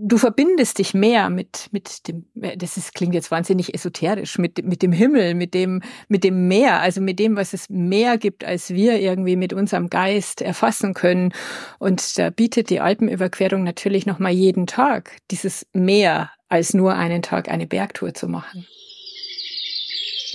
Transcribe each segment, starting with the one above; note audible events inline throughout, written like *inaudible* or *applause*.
du verbindest dich mehr mit, mit dem, das ist, klingt jetzt wahnsinnig esoterisch, mit, mit dem Himmel, mit dem, mit dem Meer, also mit dem, was es mehr gibt, als wir irgendwie mit unserem Geist erfassen können. Und da bietet die Alpenüberquerung natürlich nochmal jeden Tag dieses Meer, als nur einen Tag eine Bergtour zu machen.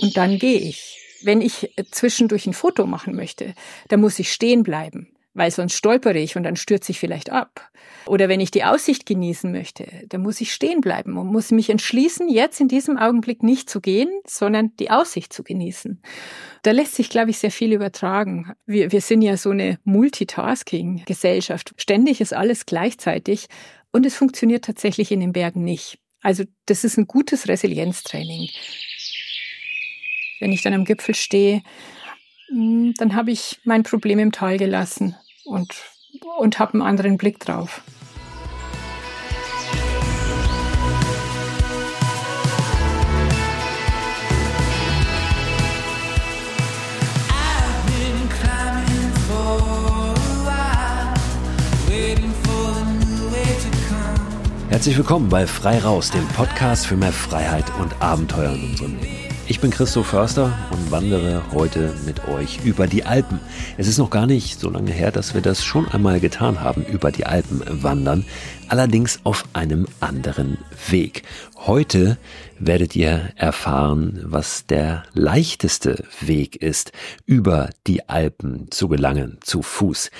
Und dann gehe ich. Wenn ich zwischendurch ein Foto machen möchte, dann muss ich stehen bleiben weil sonst stolpere ich und dann stürze ich vielleicht ab. Oder wenn ich die Aussicht genießen möchte, dann muss ich stehen bleiben und muss mich entschließen, jetzt in diesem Augenblick nicht zu gehen, sondern die Aussicht zu genießen. Da lässt sich, glaube ich, sehr viel übertragen. Wir, wir sind ja so eine Multitasking-Gesellschaft. Ständig ist alles gleichzeitig und es funktioniert tatsächlich in den Bergen nicht. Also das ist ein gutes Resilienztraining. Wenn ich dann am Gipfel stehe, hm, dann habe ich mein Problem im Tal gelassen und, und habe einen anderen Blick drauf. Herzlich willkommen bei Frei Raus, dem Podcast für mehr Freiheit und Abenteuer in unserem Leben. Ich bin Christoph Förster und wandere heute mit euch über die Alpen. Es ist noch gar nicht so lange her, dass wir das schon einmal getan haben, über die Alpen wandern, allerdings auf einem anderen Weg. Heute werdet ihr erfahren, was der leichteste Weg ist, über die Alpen zu gelangen, zu Fuß.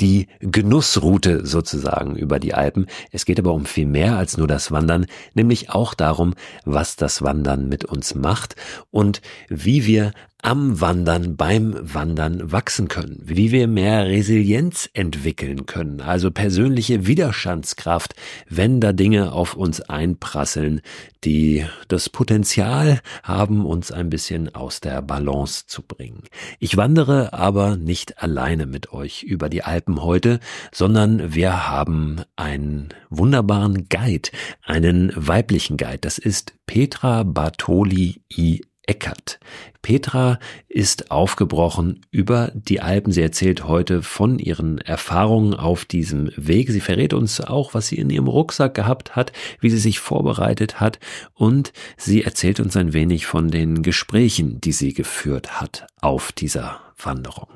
Die Genussroute sozusagen über die Alpen. Es geht aber um viel mehr als nur das Wandern, nämlich auch darum, was das Wandern mit uns macht und wie wir am Wandern, beim Wandern wachsen können, wie wir mehr Resilienz entwickeln können, also persönliche Widerstandskraft, wenn da Dinge auf uns einprasseln, die das Potenzial haben, uns ein bisschen aus der Balance zu bringen. Ich wandere aber nicht alleine mit euch über die Alpen heute, sondern wir haben einen wunderbaren Guide, einen weiblichen Guide. Das ist Petra Bartoli I. Eckert. Petra ist aufgebrochen über die Alpen. Sie erzählt heute von ihren Erfahrungen auf diesem Weg. Sie verrät uns auch, was sie in ihrem Rucksack gehabt hat, wie sie sich vorbereitet hat und sie erzählt uns ein wenig von den Gesprächen, die sie geführt hat auf dieser Wanderung.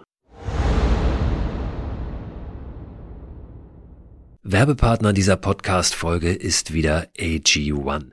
Werbepartner dieser Podcast-Folge ist wieder AG1.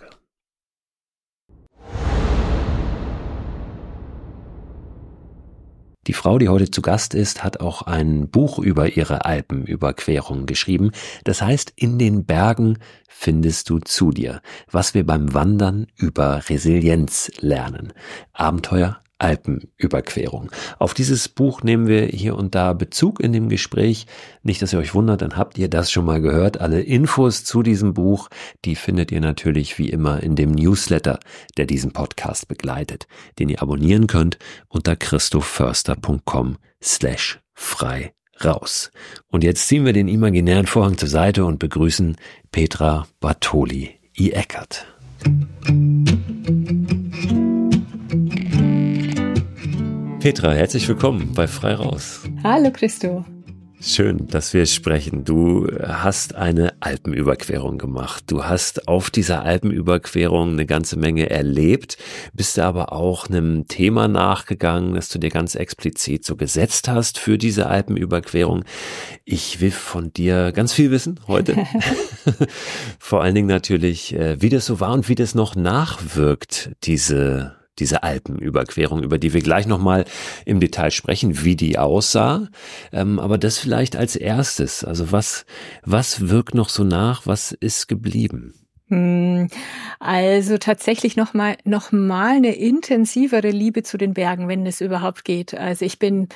Die Frau, die heute zu Gast ist, hat auch ein Buch über ihre Alpenüberquerung geschrieben. Das heißt, in den Bergen findest du zu dir, was wir beim Wandern über Resilienz lernen. Abenteuer, Alpenüberquerung. Auf dieses Buch nehmen wir hier und da Bezug in dem Gespräch. Nicht, dass ihr euch wundert, dann habt ihr das schon mal gehört. Alle Infos zu diesem Buch, die findet ihr natürlich wie immer in dem Newsletter, der diesen Podcast begleitet, den ihr abonnieren könnt unter christophförster.com slash frei raus. Und jetzt ziehen wir den imaginären Vorhang zur Seite und begrüßen Petra Bartoli Petra, herzlich willkommen bei Frei Raus. Hallo Christo. Schön, dass wir sprechen. Du hast eine Alpenüberquerung gemacht. Du hast auf dieser Alpenüberquerung eine ganze Menge erlebt, bist aber auch einem Thema nachgegangen, das du dir ganz explizit so gesetzt hast für diese Alpenüberquerung. Ich will von dir ganz viel wissen heute. *laughs* Vor allen Dingen natürlich, äh, wie das so war und wie das noch nachwirkt, diese diese Alpenüberquerung, über die wir gleich nochmal im Detail sprechen, wie die aussah. Ähm, aber das vielleicht als erstes. Also was, was wirkt noch so nach? Was ist geblieben? Hm, also tatsächlich noch mal, noch mal eine intensivere Liebe zu den Bergen, wenn es überhaupt geht. Also ich bin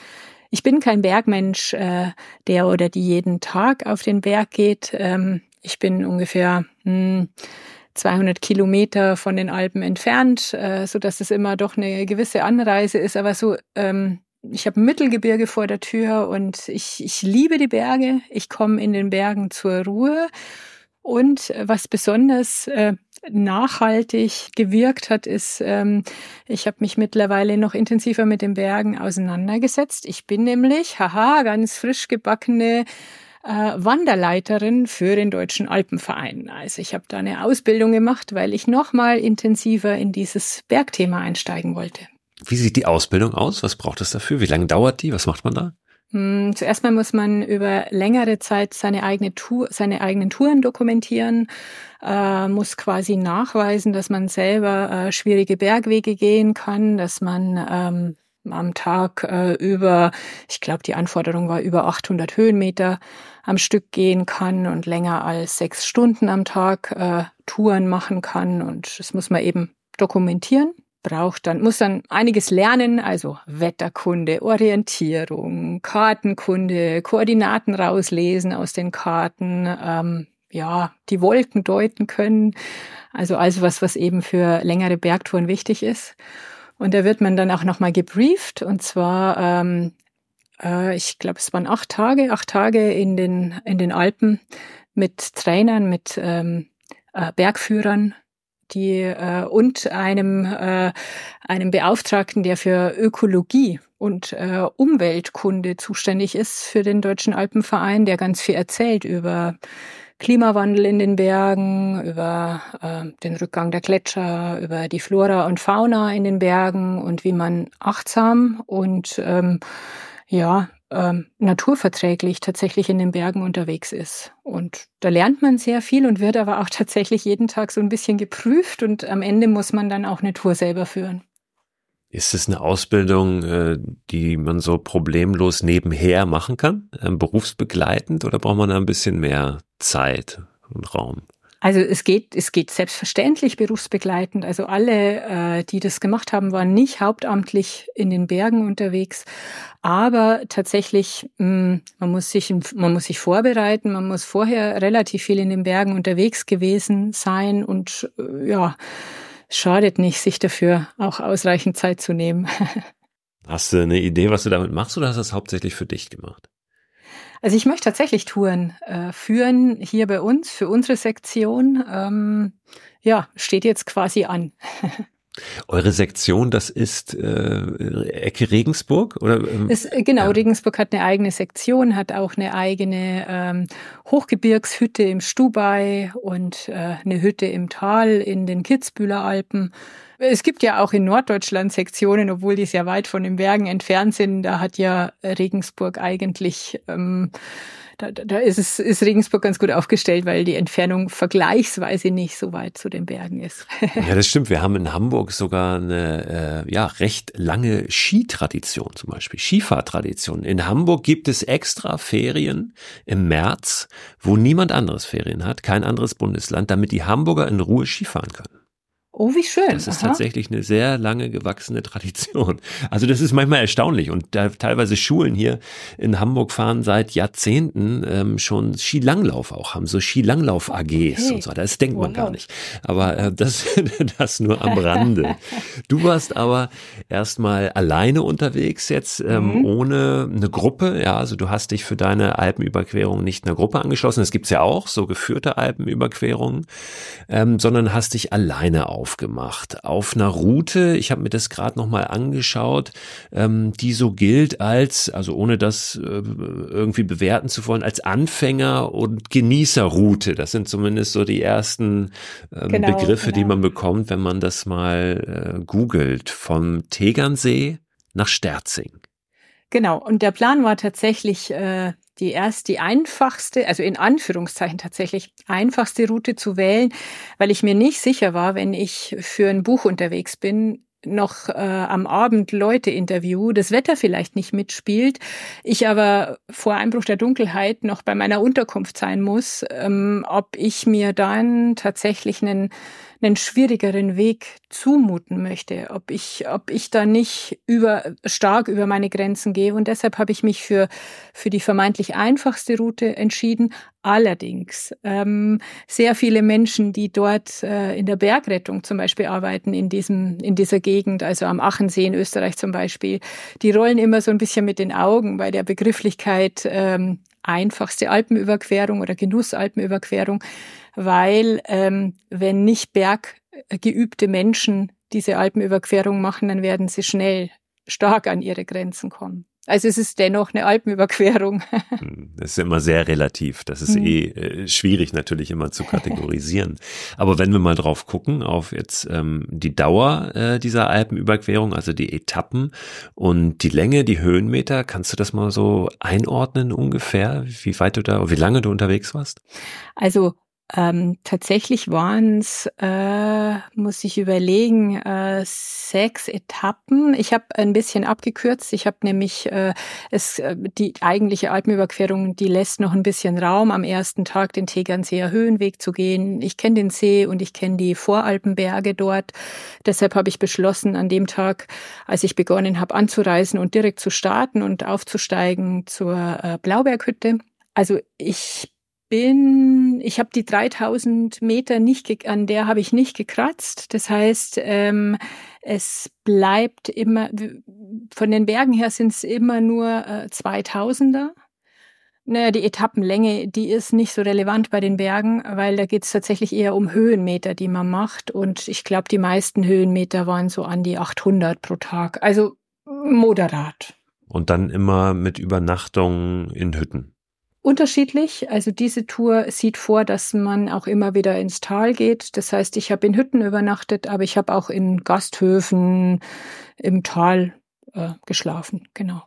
ich bin kein Bergmensch, äh, der oder die jeden Tag auf den Berg geht. Ähm, ich bin ungefähr hm, 200 Kilometer von den Alpen entfernt, äh, so dass es immer doch eine gewisse Anreise ist. Aber so, ähm, ich habe Mittelgebirge vor der Tür und ich, ich liebe die Berge. Ich komme in den Bergen zur Ruhe. Und was besonders äh, nachhaltig gewirkt hat, ist, ähm, ich habe mich mittlerweile noch intensiver mit den Bergen auseinandergesetzt. Ich bin nämlich, haha, ganz frisch gebackene äh, Wanderleiterin für den Deutschen Alpenverein. Also ich habe da eine Ausbildung gemacht, weil ich noch mal intensiver in dieses Bergthema einsteigen wollte. Wie sieht die Ausbildung aus? Was braucht es dafür? Wie lange dauert die? Was macht man da? Hm, zuerst mal muss man über längere Zeit seine eigene Tour, seine eigenen Touren dokumentieren, äh, muss quasi nachweisen, dass man selber äh, schwierige Bergwege gehen kann, dass man ähm, am Tag äh, über, ich glaube, die Anforderung war über 800 Höhenmeter am Stück gehen kann und länger als sechs Stunden am Tag äh, Touren machen kann. Und das muss man eben dokumentieren. Braucht dann, muss dann einiges lernen, also Wetterkunde, Orientierung, Kartenkunde, Koordinaten rauslesen aus den Karten, ähm, ja, die Wolken deuten können. Also also was, was eben für längere Bergtouren wichtig ist. Und da wird man dann auch nochmal gebrieft. Und zwar, ähm, äh, ich glaube, es waren acht Tage, acht Tage in den, in den Alpen mit Trainern, mit ähm, äh, Bergführern, die äh, und einem äh, einem Beauftragten, der für Ökologie und äh, Umweltkunde zuständig ist für den Deutschen Alpenverein, der ganz viel erzählt über Klimawandel in den Bergen, über äh, den Rückgang der Gletscher, über die Flora und Fauna in den Bergen und wie man achtsam und ähm, ja, ähm, naturverträglich tatsächlich in den Bergen unterwegs ist. Und da lernt man sehr viel und wird aber auch *laughs* tatsächlich jeden Tag so ein bisschen geprüft und am Ende muss man dann auch eine Tour selber führen. Ist es eine Ausbildung, äh, die man so problemlos nebenher machen kann, ähm, berufsbegleitend, oder braucht man da ein bisschen mehr Zeit und Raum? Also es geht, es geht selbstverständlich berufsbegleitend. Also alle, äh, die das gemacht haben, waren nicht hauptamtlich in den Bergen unterwegs. Aber tatsächlich, mh, hm, man muss sich, man muss sich vorbereiten. Man muss vorher relativ viel in den Bergen unterwegs gewesen sein und äh, ja, schadet nicht, sich dafür auch ausreichend Zeit zu nehmen. *laughs* Hast du eine Idee, was du damit machst oder hast du das hauptsächlich für dich gemacht? Also ich möchte tatsächlich Touren äh, führen hier bei uns für unsere Sektion. Ähm, ja, steht jetzt quasi an. *laughs* Eure Sektion, das ist äh, Ecke Regensburg oder? Ähm, es, äh, genau, ja. Regensburg hat eine eigene Sektion, hat auch eine eigene ähm, Hochgebirgshütte im Stubai und äh, eine Hütte im Tal in den Kitzbühler Alpen. Es gibt ja auch in Norddeutschland Sektionen, obwohl die sehr weit von den Bergen entfernt sind. Da hat ja Regensburg eigentlich ähm, da, da ist es ist Regensburg ganz gut aufgestellt, weil die Entfernung vergleichsweise nicht so weit zu den Bergen ist. *laughs* ja, das stimmt. Wir haben in Hamburg sogar eine äh, ja recht lange Skitradition, zum Beispiel Skifahrtradition. In Hamburg gibt es extra Ferien im März, wo niemand anderes Ferien hat, kein anderes Bundesland, damit die Hamburger in Ruhe Skifahren können. Oh, wie schön. Das ist Aha. tatsächlich eine sehr lange gewachsene Tradition. *laughs* Also das ist manchmal erstaunlich und da teilweise Schulen hier in Hamburg fahren seit Jahrzehnten ähm, schon Skilanglauf auch haben, so Skilanglauf-AGs okay. und so. Das denkt man wow. gar nicht. Aber äh, das, *laughs* das nur am Rande. *laughs* Du warst aber erstmal alleine unterwegs jetzt, ähm, mhm. ohne eine Gruppe. Ja, also du hast dich für deine Alpenüberquerung nicht einer Gruppe angeschlossen. Das gibt's ja auch, so geführte Alpenüberquerungen, ähm, sondern hast dich alleine auf aufgemacht auf einer Route. Ich habe mir das gerade noch mal angeschaut, ähm, die so gilt als, also ohne das äh, irgendwie bewerten zu wollen, als Anfänger und Genießerroute. Das sind zumindest so die ersten ähm, genau, Begriffe, genau. die man bekommt, wenn man das mal äh, googelt. Vom Tegernsee nach Sterzing. Genau, und der Plan war tatsächlich, äh, die erst die einfachste, also in Anführungszeichen tatsächlich einfachste Route zu wählen, weil ich mir nicht sicher war, wenn ich für ein Buch unterwegs bin, noch äh, am Abend Leute interview, das Wetter vielleicht nicht mitspielt, ich aber vor Einbruch der Dunkelheit noch bei meiner Unterkunft sein muss, ähm, ob ich mir dann tatsächlich einen einen schwierigeren Weg zumuten möchte, ob ich, ob ich da nicht über, stark über meine Grenzen gehe. Und deshalb habe ich mich für, für die vermeintlich einfachste Route entschieden. Allerdings, ähm, sehr viele Menschen, die dort äh, in der Bergrettung zum Beispiel arbeiten, in diesem, in dieser Gegend, also am Achensee in Österreich zum Beispiel, die rollen immer so ein bisschen mit den Augen bei der Begrifflichkeit ähm, einfachste Alpenüberquerung oder Genussalpenüberquerung, weil ähm, wenn nicht berggeübte Menschen diese Alpenüberquerung machen, dann werden sie schnell stark an ihre Grenzen kommen. Also es ist dennoch eine Alpenüberquerung. *laughs* Hm, das ist immer sehr relativ. Das ist mhm. eh äh, schwierig natürlich immer zu kategorisieren. Aber wenn wir mal drauf gucken, auf jetzt ähm, die Dauer äh, dieser Alpenüberquerung, also die Etappen und die Länge, die Höhenmeter, kannst du das mal so einordnen ungefähr, wie weit du da, wie lange du unterwegs warst? Also ähm, tatsächlich waren es, äh, muss ich überlegen, äh, sechs Etappen. Ich habe ein bisschen abgekürzt. Ich habe nämlich äh, es, äh, die eigentliche Alpenüberquerung, die lässt noch ein bisschen Raum, am ersten Tag den Tegernseer Höhenweg zu gehen. Ich kenne den See und ich kenne die Voralpenberge dort. Deshalb habe ich beschlossen, an dem Tag, als ich begonnen habe anzureisen und direkt zu starten und aufzusteigen zur äh, Blauberghütte. Also ich bin, ich habe die 3000 Meter nicht, an der habe ich nicht gekratzt. Das heißt, ähm, es bleibt immer, von den Bergen her sind es immer nur äh, 2000er. Naja, die Etappenlänge, die ist nicht so relevant bei den Bergen, weil da geht es tatsächlich eher um Höhenmeter, die man macht. Und ich glaube, die meisten Höhenmeter waren so an die 800 pro Tag. Also moderat. Und dann immer mit Übernachtung in Hütten unterschiedlich. Also diese Tour sieht vor, dass man auch immer wieder ins Tal geht. Das heißt, ich habe in Hütten übernachtet, aber ich habe auch in Gasthöfen im Tal äh, geschlafen. Genau.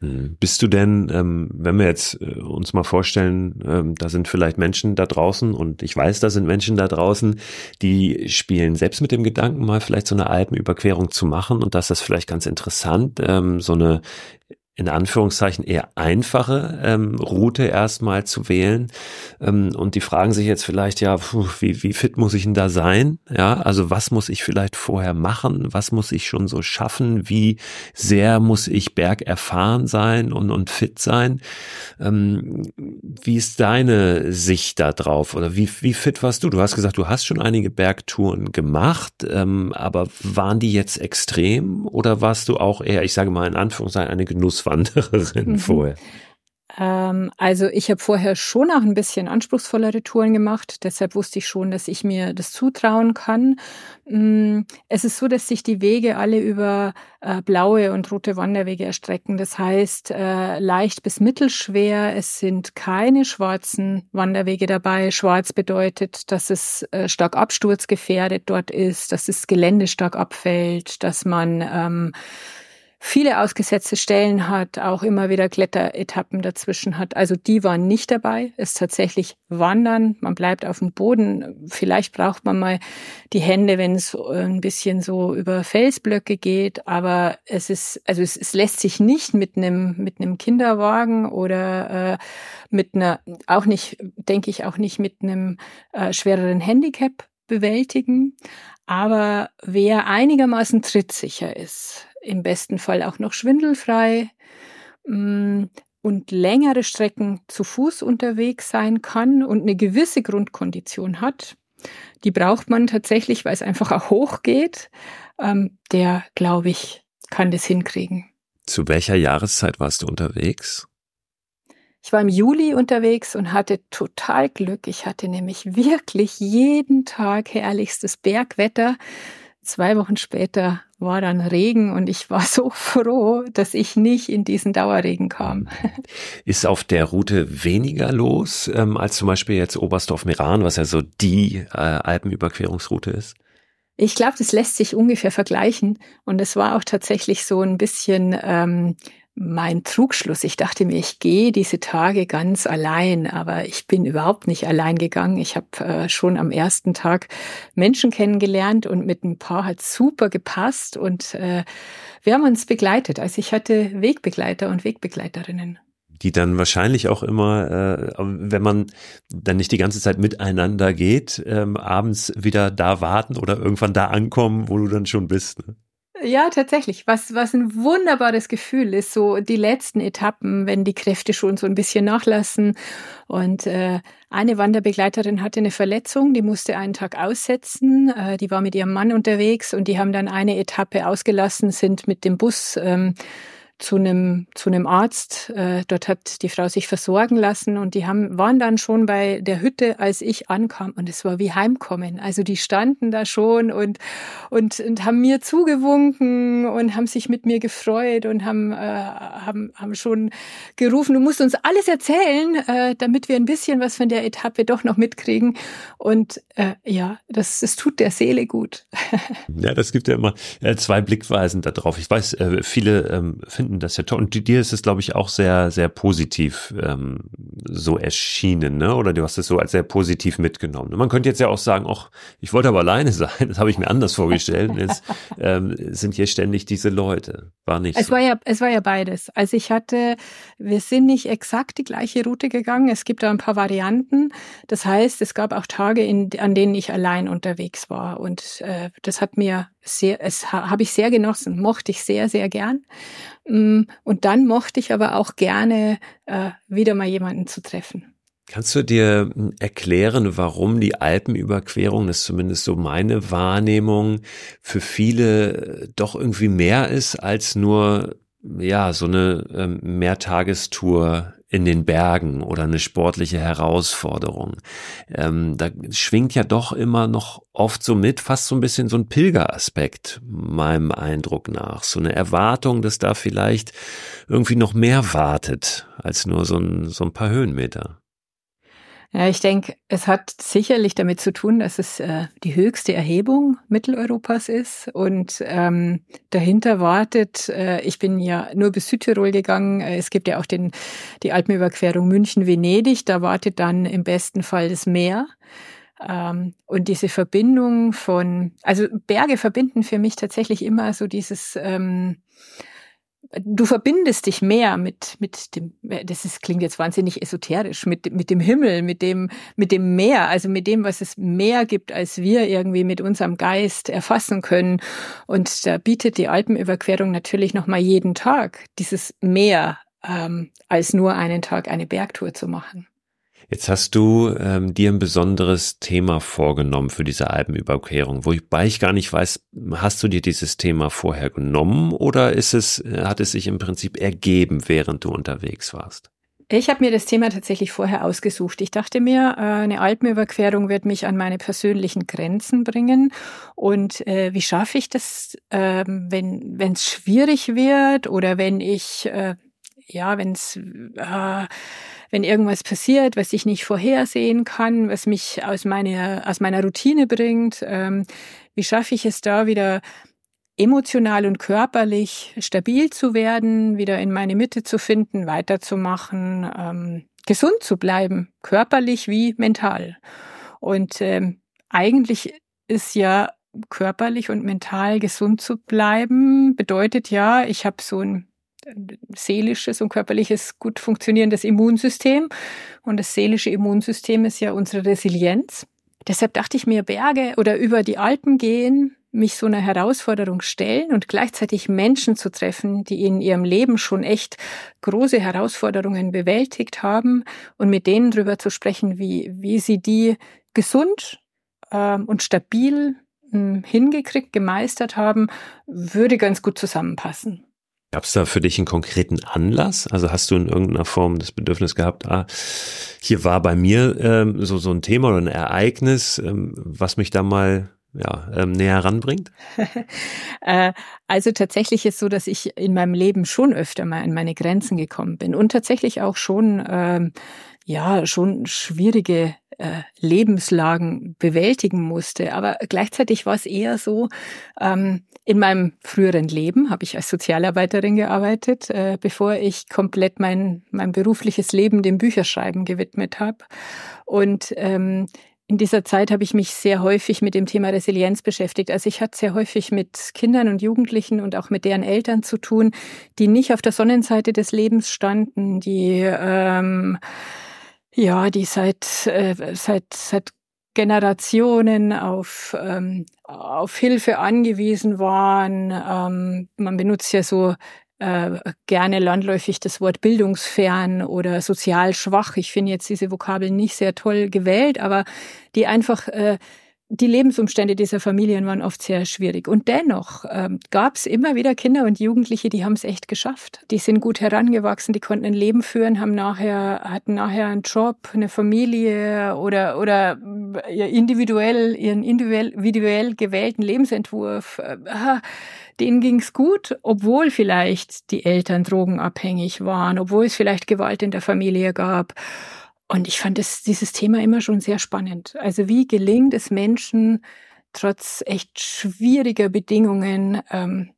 Hm. Bist du denn, ähm, wenn wir jetzt äh, uns mal vorstellen, ähm, da sind vielleicht Menschen da draußen und ich weiß, da sind Menschen da draußen, die spielen selbst mit dem Gedanken, mal vielleicht so eine Alpenüberquerung zu machen und das ist vielleicht ganz interessant, ähm, so eine in Anführungszeichen eher einfache ähm, Route erstmal zu wählen. Ähm, und die fragen sich jetzt vielleicht, ja, puh, wie, wie fit muss ich denn da sein? Ja, also was muss ich vielleicht vorher machen? Was muss ich schon so schaffen? Wie sehr muss ich bergerfahren sein und, und fit sein? Ähm, wie ist deine Sicht da drauf? Oder wie, wie fit warst du? Du hast gesagt, du hast schon einige Bergtouren gemacht, ähm, aber waren die jetzt extrem oder warst du auch eher, ich sage mal in Anführungszeichen, eine Genuss Auswandererin mhm. vorher? Ähm, also ich habe vorher schon auch ein bisschen anspruchsvollere Touren gemacht. Deshalb wusste ich schon, dass ich mir das zutrauen kann. Mm, es ist so, dass sich die Wege alle über äh, blaue und rote Wanderwege erstrecken. Das heißt äh, leicht bis mittelschwer. Es sind keine schwarzen Wanderwege dabei. Schwarz bedeutet, dass es äh, stark absturzgefährdet dort ist, dass das Gelände stark abfällt, dass man ähm, viele ausgesetzte Stellen hat, auch immer wieder Kletteretappen dazwischen hat. Also die waren nicht dabei. Es ist tatsächlich Wandern. Man bleibt auf dem Boden. Vielleicht braucht man mal die Hände, wenn es ein bisschen so über Felsblöcke geht. Aber es ist, also es, es lässt sich nicht mit einem mit einem Kinderwagen oder äh, mit einer, auch nicht, denke ich, auch nicht mit einem äh, schwereren Handicap bewältigen. Aber wer einigermaßen trittsicher ist, im besten Fall auch noch schwindelfrei mm, und längere Strecken zu Fuß unterwegs sein kann und eine gewisse Grundkondition hat, die braucht man tatsächlich, weil es einfach auch hoch geht. Ähm, der, glaube ich, kann das hinkriegen. Zu welcher Jahreszeit warst du unterwegs? Ich war im Juli unterwegs und hatte total Glück. Ich hatte nämlich wirklich jeden Tag herrlichstes Bergwetter. Zwei Wochen später war dann Regen und ich war *laughs* so froh, dass ich nicht in diesen Dauerregen kam. Ist auf der Route weniger los ähm, als zum Beispiel jetzt Oberstdorf-Meran, was ja so die äh, Alpenüberquerungsroute ist? Ich glaube, das lässt sich ungefähr vergleichen. Und es war auch tatsächlich so ein bisschen ähm, mein Trugschluss. Ich dachte mir, ich gehe diese Tage ganz allein, aber ich bin überhaupt nicht allein gegangen. Ich habe äh, schon am ersten Tag Menschen kennengelernt und mit ein paar hat super gepasst und äh, wir haben uns begleitet. Also ich hatte Wegbegleiter und Wegbegleiterinnen die dann wahrscheinlich auch immer, äh, wenn man dann nicht die ganze Zeit miteinander geht, ähm, abends wieder da warten oder irgendwann da ankommen, wo du dann schon bist. Ne? Ja, tatsächlich. Was, was ein wunderbares Gefühl ist, so die letzten Etappen, wenn die Kräfte schon so ein bisschen nachlassen. Und äh, eine Wanderbegleiterin hatte eine Verletzung, die musste einen Tag aussetzen. Äh, die war mit ihrem Mann unterwegs und die haben dann eine Etappe ausgelassen, sind mit dem Bus ähm, zu einem zu einem Arzt. Äh, dort hat die Frau sich versorgen lassen und die haben waren dann schon bei der Hütte, als ich ankam und es war wie Heimkommen. Also die standen da schon und und und haben mir zugewunken und haben sich mit mir gefreut und haben äh, haben haben schon gerufen, du musst uns alles erzählen, äh, damit wir ein bisschen was von der Etappe doch noch mitkriegen. Und äh, ja, das das tut der Seele gut. *laughs* ja, das gibt ja immer äh, zwei Blickweisen darauf. Ich weiß, äh, viele ähm, finden das ja toll. Und dir ist es, glaube ich, auch sehr, sehr positiv ähm, so erschienen, ne? Oder du hast es so als sehr positiv mitgenommen. Man könnte jetzt ja auch sagen, ach, ich wollte aber alleine *laughs* sein. Das habe ich mir anders vorgestellt. Jetzt *laughs* ähm, sind hier ständig diese Leute. War nicht. Es so. war ja, es war ja beides. Also ich hatte, wir sind nicht exakt die gleiche Route gegangen. Es gibt da ein paar Varianten. Das heißt, es gab auch Tage, in, an denen ich allein unterwegs war. Und äh, das hat mir sehr, es habe ich sehr genossen, mochte ich sehr, sehr gern. Mm, und dann mochte ich aber auch gerne äh, wieder mal jemanden zu treffen. Kannst du dir hm, erklären, warum die Alpenüberquerung, das ist zumindest so meine Wahrnehmung, für viele äh, doch irgendwie mehr ist als nur ja so eine ähm, Mehrtagestour in den Bergen oder eine sportliche Herausforderung. Ähm, da schwingt ja doch immer noch oft so mit, fast so ein bisschen so ein Pilgeraspekt, meinem Eindruck nach. So eine Erwartung, dass da vielleicht irgendwie noch mehr wartet als nur so ein, so ein paar Höhenmeter. Ja, ich denke, es hat sicherlich damit zu tun, dass es äh, die höchste Erhebung Mitteleuropas ist und ähm, dahinter wartet, äh, ich bin ja nur bis Südtirol gegangen, äh, es gibt ja auch den, die Alpenüberquerung München-Venedig, da wartet dann im besten Fall das Meer. Ähm, und diese Verbindung von, also Berge verbinden für mich tatsächlich immer so dieses, ähm, du verbindest dich mehr mit mit dem das ist klingt jetzt wahnsinnig esoterisch mit mit dem Himmel mit dem mit dem Meer also mit dem was es mehr gibt als wir irgendwie mit unserem Geist erfassen können. Und da bietet die Alpenüberquerung natürlich noch mal jeden Tag dieses Meer ähm, als nur einen Tag eine Bergtour zu machen Jetzt hast du ähm, dir ein besonderes Thema vorgenommen für diese Alpenüberquerung, wobei ich gar nicht weiß, hast du dir dieses Thema vorher genommen oder ist es, hat es sich im Prinzip ergeben, während du unterwegs warst? Ich habe mir das Thema tatsächlich vorher ausgesucht. Ich dachte mir, äh, eine Alpenüberquerung wird mich an meine persönlichen Grenzen bringen. Und äh, wie schaffe ich das, äh, wenn es schwierig wird oder wenn ich, äh, ja, wenn es, äh, wenn irgendwas passiert, was ich nicht vorhersehen kann, was mich aus meiner, aus meiner Routine bringt, ähm, wie schaffe ich es da wieder emotional und körperlich stabil zu werden, wieder in meine Mitte zu finden, weiterzumachen, ähm, gesund zu bleiben, körperlich wie mental. Und ähm, eigentlich ist ja körperlich und mental gesund zu bleiben, bedeutet ja, ich habe so ein seelisches und körperliches gut funktionierendes Immunsystem. Und das seelische Immunsystem ist ja unsere Resilienz. Deshalb dachte ich mir, Berge oder über die Alpen gehen, mich so einer Herausforderung stellen und gleichzeitig Menschen zu treffen, die in ihrem Leben schon echt große Herausforderungen bewältigt haben und mit denen drüber zu sprechen, wie, wie sie die gesund ähm, und stabil ähm, hingekriegt, gemeistert haben, würde ganz gut zusammenpassen. Gab es da für dich einen konkreten Anlass? Also hast du in irgendeiner Form das Bedürfnis gehabt, ah, hier war bei mir ähm, so, so ein Thema oder ein Ereignis, ähm, was mich da mal ja, ähm, näher ranbringt? *laughs* Äh, also tatsächlich ist so, dass ich in meinem Leben schon öfter mal an meine Grenzen gekommen bin und tatsächlich auch schon ähm, ja schon schwierige äh, Lebenslagen bewältigen musste. Aber gleichzeitig war es eher so, ähm, in meinem früheren Leben habe ich als Sozialarbeiterin gearbeitet, äh, bevor ich komplett mein, mein berufliches Leben dem Bücherschreiben gewidmet habe. Und ähm, in dieser Zeit habe ich mich sehr häufig mit dem Thema Resilienz beschäftigt. Also ich hatte sehr häufig mit Kindern und Jugendlichen und auch mit deren Eltern zu tun, die nicht auf der Sonnenseite des Lebens standen, die ähm, ja, die seit äh, seit seit Generationen auf, ähm, auf Hilfe angewiesen waren. Ähm, man benutzt ja so äh, gerne landläufig das Wort bildungsfern oder sozial schwach. Ich finde jetzt diese Vokabeln nicht sehr toll gewählt, aber die einfach äh, die Lebensumstände dieser Familien waren oft sehr schwierig. Und dennoch ähm, gab es immer wieder Kinder und Jugendliche, die haben es echt geschafft. Die sind gut herangewachsen, die konnten ein Leben führen, haben nachher, hatten nachher einen Job, eine Familie oder, oder äh, individuell, ihren individuell, gewählten Lebensentwurf. Äh, denen ging's gut, obwohl vielleicht die Eltern drogenabhängig waren, obwohl es vielleicht Gewalt in der Familie gab. Und ich fand das, dieses Thema immer schon sehr spannend. Also wie gelingt es Menschen, trotz echt schwieriger Bedingungen ähm,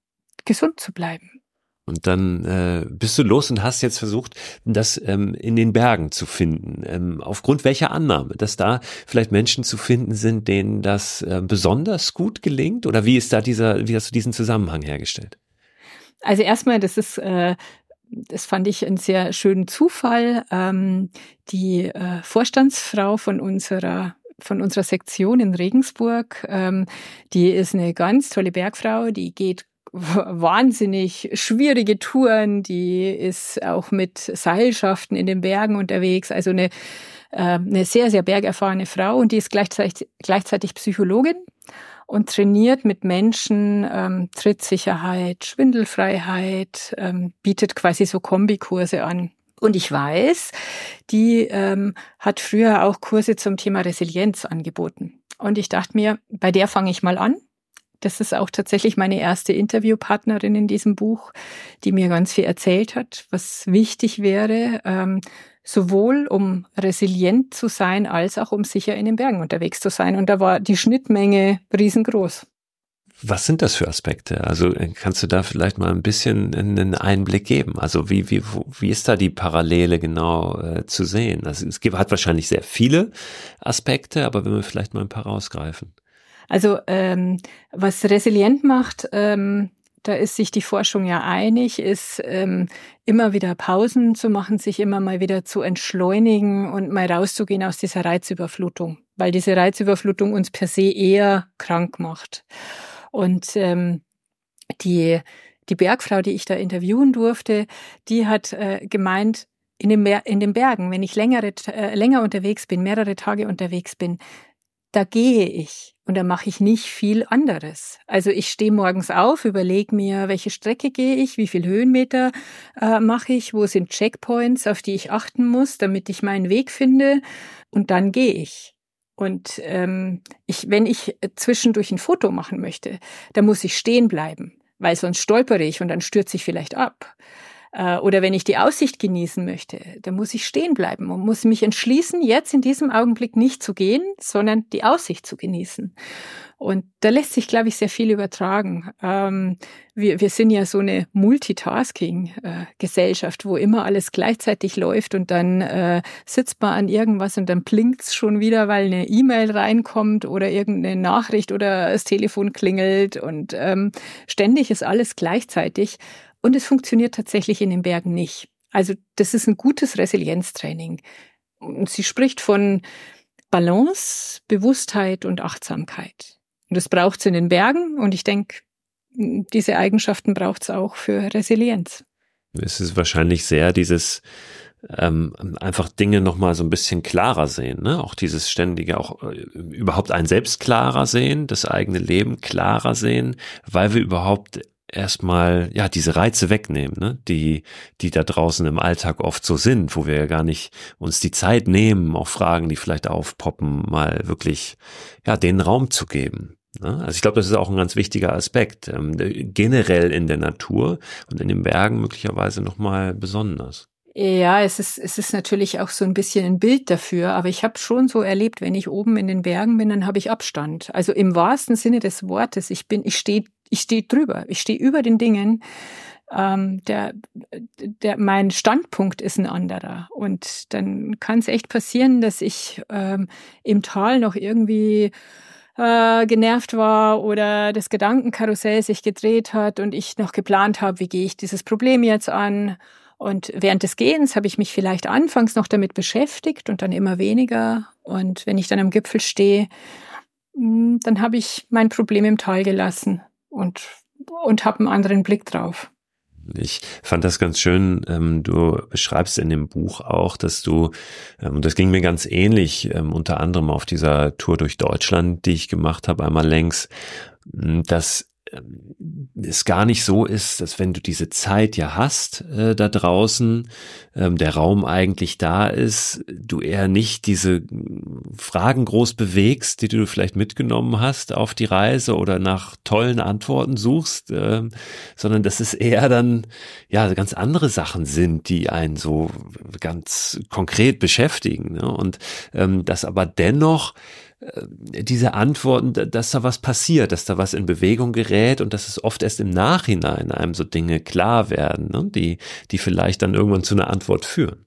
gesund zu bleiben? Und dann äh, bist du los und hast jetzt versucht, das ähm, in den Bergen zu finden. Ähm, aufgrund welcher Annahme, dass da vielleicht Menschen zu finden sind, denen das äh, besonders gut gelingt? Oder wie ist da dieser, wie hast du diesen Zusammenhang hergestellt? Also erstmal, das ist äh, das fand ich einen sehr schönen Zufall. Ähm, die äh, Vorstandsfrau von unserer von unserer Sektion in Regensburg, ähm, die ist eine ganz tolle Bergfrau, die geht wahnsinnig schwierige Touren, die ist auch mit Seilschaften in den Bergen unterwegs, also eine, äh, eine sehr, sehr bergerfahrene Frau und die ist gleichzeitig, gleichzeitig Psychologin und trainiert mit Menschen ähm, Trittsicherheit, Schwindelfreiheit, ähm, bietet quasi so Kombikurse an. Und ich weiß, die ähm, hat früher auch Kurse zum Thema Resilienz angeboten. Und ich dachte mir, bei der fange ich mal an. Das ist auch tatsächlich meine erste Interviewpartnerin in diesem Buch, die mir ganz viel erzählt hat, was wichtig wäre, ähm, sowohl um resilient zu sein, als auch um sicher in den Bergen unterwegs zu sein. Und da war die Schnittmenge riesengroß. Was sind das für Aspekte? Also äh, kannst du da vielleicht mal ein bisschen einen Einblick geben? Also wie, wie, wie ist da die Parallele genau äh, zu sehen? Also es gibt, hat wahrscheinlich sehr viele Aspekte, aber wenn wir vielleicht mal ein paar rausgreifen. Also ähm, was resilient macht, ähm, da ist sich die Forschung ja einig, ist ähm, immer wieder Pausen zu machen, sich immer mal wieder zu entschleunigen und mal rauszugehen aus dieser Reizüberflutung, weil diese Reizüberflutung uns per se eher krank macht. Und ähm, die, die Bergfrau, die ich da interviewen durfte, die hat äh, gemeint, in, dem in den Bergen, wenn ich längere, äh, länger unterwegs bin, mehrere Tage unterwegs bin, da gehe ich und da mache ich nicht viel anderes. Also ich stehe morgens auf, überlege mir, welche Strecke gehe ich, wie viel Höhenmeter äh, mache ich, wo sind Checkpoints, auf die ich achten muss, damit ich meinen Weg finde und dann gehe ich. Und ähm, ich, wenn ich zwischendurch ein Foto machen möchte, dann muss ich stehen bleiben, weil sonst stolpere ich und dann stürze ich vielleicht ab. Äh, oder wenn ich die Aussicht genießen möchte, dann muss ich stehen bleiben und muss mich entschließen, jetzt in diesem Augenblick nicht zu gehen, sondern die Aussicht zu genießen. Und da lässt sich, glaube ich, sehr viel übertragen. Ähm, wir, wir sind ja so eine Multitasking-Gesellschaft, wo immer alles gleichzeitig läuft und dann äh, sitzt man an irgendwas und dann blinkt's schon wieder, weil eine E-Mail reinkommt oder irgendeine Nachricht oder das Telefon klingelt und ähm, ständig ist alles gleichzeitig. Und es funktioniert tatsächlich in den Bergen nicht. Also das ist ein gutes Resilienztraining. Und sie spricht von Balance, Bewusstheit und Achtsamkeit. Und das braucht es in den Bergen. Und ich denke, diese Eigenschaften braucht es auch für Resilienz. Es ist wahrscheinlich sehr dieses ähm, einfach Dinge noch mal so ein bisschen klarer sehen, ne? Auch dieses ständige, auch äh, überhaupt ein Selbst klarer sehen, das eigene Leben klarer sehen, weil wir überhaupt erstmal ja diese Reize wegnehmen, ne? die die da draußen im Alltag oft so sind, wo wir ja gar nicht uns die Zeit nehmen, auch Fragen, die vielleicht aufpoppen, mal wirklich ja den Raum zu geben. Ne? Also ich glaube, das ist auch ein ganz wichtiger Aspekt ähm, generell in der Natur und in den Bergen möglicherweise noch mal besonders. Ja, es ist, es ist natürlich auch so ein bisschen ein Bild dafür, aber ich habe schon so erlebt, wenn ich oben in den Bergen bin, dann habe ich Abstand. Also im wahrsten Sinne des Wortes. Ich bin, ich stehe ich stehe drüber, ich stehe über den Dingen. Ähm, der, der, mein Standpunkt ist ein anderer. Und dann kann es echt passieren, dass ich ähm, im Tal noch irgendwie äh, genervt war oder das Gedankenkarussell sich gedreht hat und ich noch geplant habe, wie gehe ich dieses Problem jetzt an. Und während des Gehens habe ich mich vielleicht anfangs noch damit beschäftigt und dann immer weniger. Und wenn ich dann am Gipfel stehe, hm, dann habe ich mein Problem im Tal gelassen und, und habe einen anderen Blick drauf. Ich fand das ganz schön. Ähm, du beschreibst in dem Buch auch, dass du, ähm, das ging mir ganz ähnlich, ähm, unter anderem auf dieser Tour durch Deutschland, die ich gemacht habe, einmal längs, dass es gar nicht so ist, dass wenn du diese Zeit ja hast äh, da draußen, ähm, der Raum eigentlich da ist, du eher nicht diese Fragen groß bewegst, die du vielleicht mitgenommen hast auf die Reise oder nach tollen Antworten suchst, äh, sondern dass es eher dann ja ganz andere Sachen sind, die einen so ganz konkret beschäftigen. Ne? Und ähm, das aber dennoch diese Antworten, dass da was passiert, dass da was in Bewegung gerät und dass es oft erst im Nachhinein einem so Dinge klar werden, ne, die, die vielleicht dann irgendwann zu einer Antwort führen.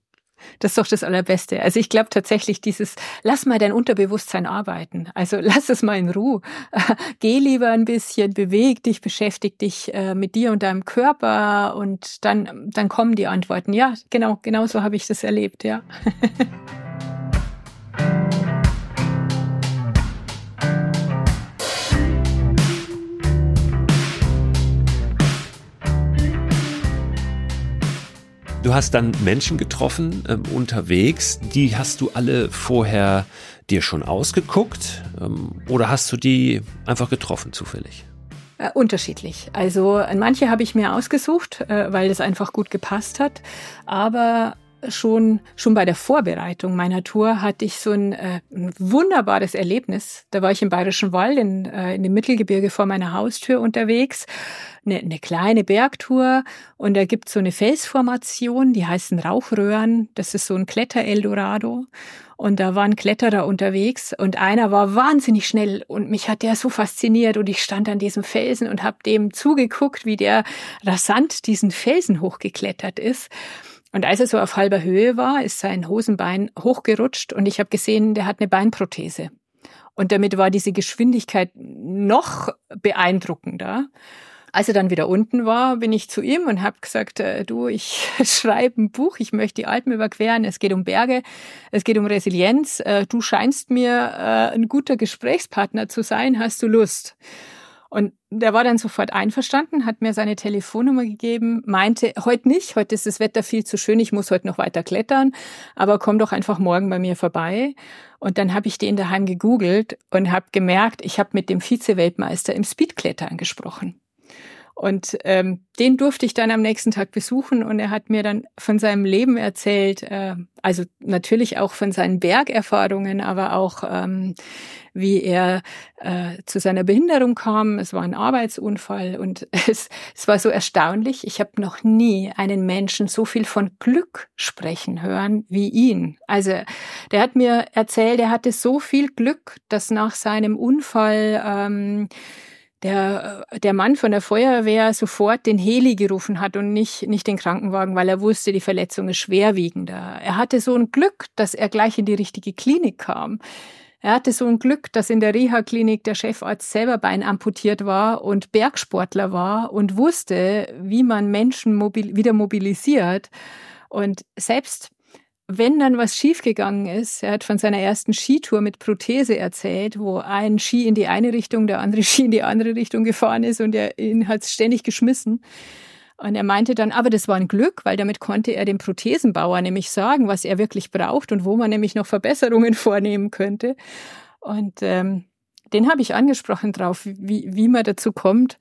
Das ist doch das Allerbeste. Also ich glaube tatsächlich dieses, lass mal dein Unterbewusstsein arbeiten. Also *laughs* lass es mal in Ruhe. *laughs* Geh lieber ein bisschen, beweg dich, beschäftig dich äh, mit dir und deinem Körper und dann, dann kommen die Antworten. Ja, genau, genau so habe ich das erlebt, ja. *laughs* Du hast dann Menschen getroffen ähm, unterwegs, die hast du alle vorher dir schon ausgeguckt ähm, oder hast du die einfach getroffen zufällig? Äh, unterschiedlich. Also manche habe ich mir ausgesucht, äh, weil es einfach gut gepasst hat, aber schon, schon bei der Vorbereitung meiner Tour hatte ich so ein, äh, ein wunderbares Erlebnis. Da war ich im Bayerischen Wald in, äh, in dem Mittelgebirge vor meiner Haustür unterwegs. Eine, eine kleine Bergtour und da gibt so eine Felsformation, die heißen Rauchröhren. Das ist so ein Kletter-Eldorado. Und da waren Kletterer unterwegs und einer war wahnsinnig schnell und mich hat der so fasziniert und ich stand an diesem Felsen und habe dem zugeguckt, wie der rasant diesen Felsen hochgeklettert ist. Und als er so auf halber Höhe war, ist sein Hosenbein hochgerutscht und ich habe gesehen, der hat eine Beinprothese. Und damit war diese Geschwindigkeit noch beeindruckender. Als er dann wieder unten war, bin ich zu ihm und habe gesagt, äh, du, ich *laughs* schreibe ein Buch, ich möchte die Alpen überqueren, es geht um Berge, es geht um Resilienz, äh, du scheinst mir äh, ein guter Gesprächspartner zu sein, hast du Lust? Und der war dann sofort einverstanden, hat mir seine Telefonnummer gegeben, meinte, heute nicht, heute ist das Wetter viel zu schön, ich muss heute noch weiter klettern, aber komm doch einfach morgen bei mir vorbei. Und dann habe ich den daheim gegoogelt und habe gemerkt, ich habe mit dem Vize-Weltmeister im Speedklettern gesprochen. Und ähm, den durfte ich dann am nächsten Tag besuchen und er hat mir dann von seinem Leben erzählt, äh, also natürlich auch von seinen Bergerfahrungen, aber auch ähm, wie er äh, zu seiner Behinderung kam. Es war ein Arbeitsunfall und *laughs* es, es war so erstaunlich. Ich habe noch nie einen Menschen so viel von Glück sprechen hören wie ihn. Also der hat mir erzählt, er hatte so viel Glück, dass nach seinem Unfall ähm, der, äh, der Mann von der Feuerwehr sofort den Heli gerufen hat und nicht, nicht den Krankenwagen, weil er wusste, die Verletzung ist schwerwiegender. Er hatte so ein Glück, dass er gleich in die richtige Klinik kam. Er hatte so ein Glück, dass in der Reha-Klinik der Chefarzt selber Bein amputiert war und Bergsportler war und wusste, wie man Menschen mobil wieder mobilisiert. Und selbst wenn dann was schiefgegangen ist, er hat von seiner ersten Skitour mit Prothese erzählt, wo ein Ski in die eine Richtung, der andere *laughs* Ski in die andere Richtung gefahren ist und er ihn hat ständig geschmissen. Und er meinte dann, aber das war ein Glück, weil damit konnte er dem Prothesenbauer nämlich sagen, was er wirklich braucht und wo man nämlich noch Verbesserungen *laughs* vornehmen könnte. Und ähm, den habe ich angesprochen drauf, wie, wie man dazu kommt,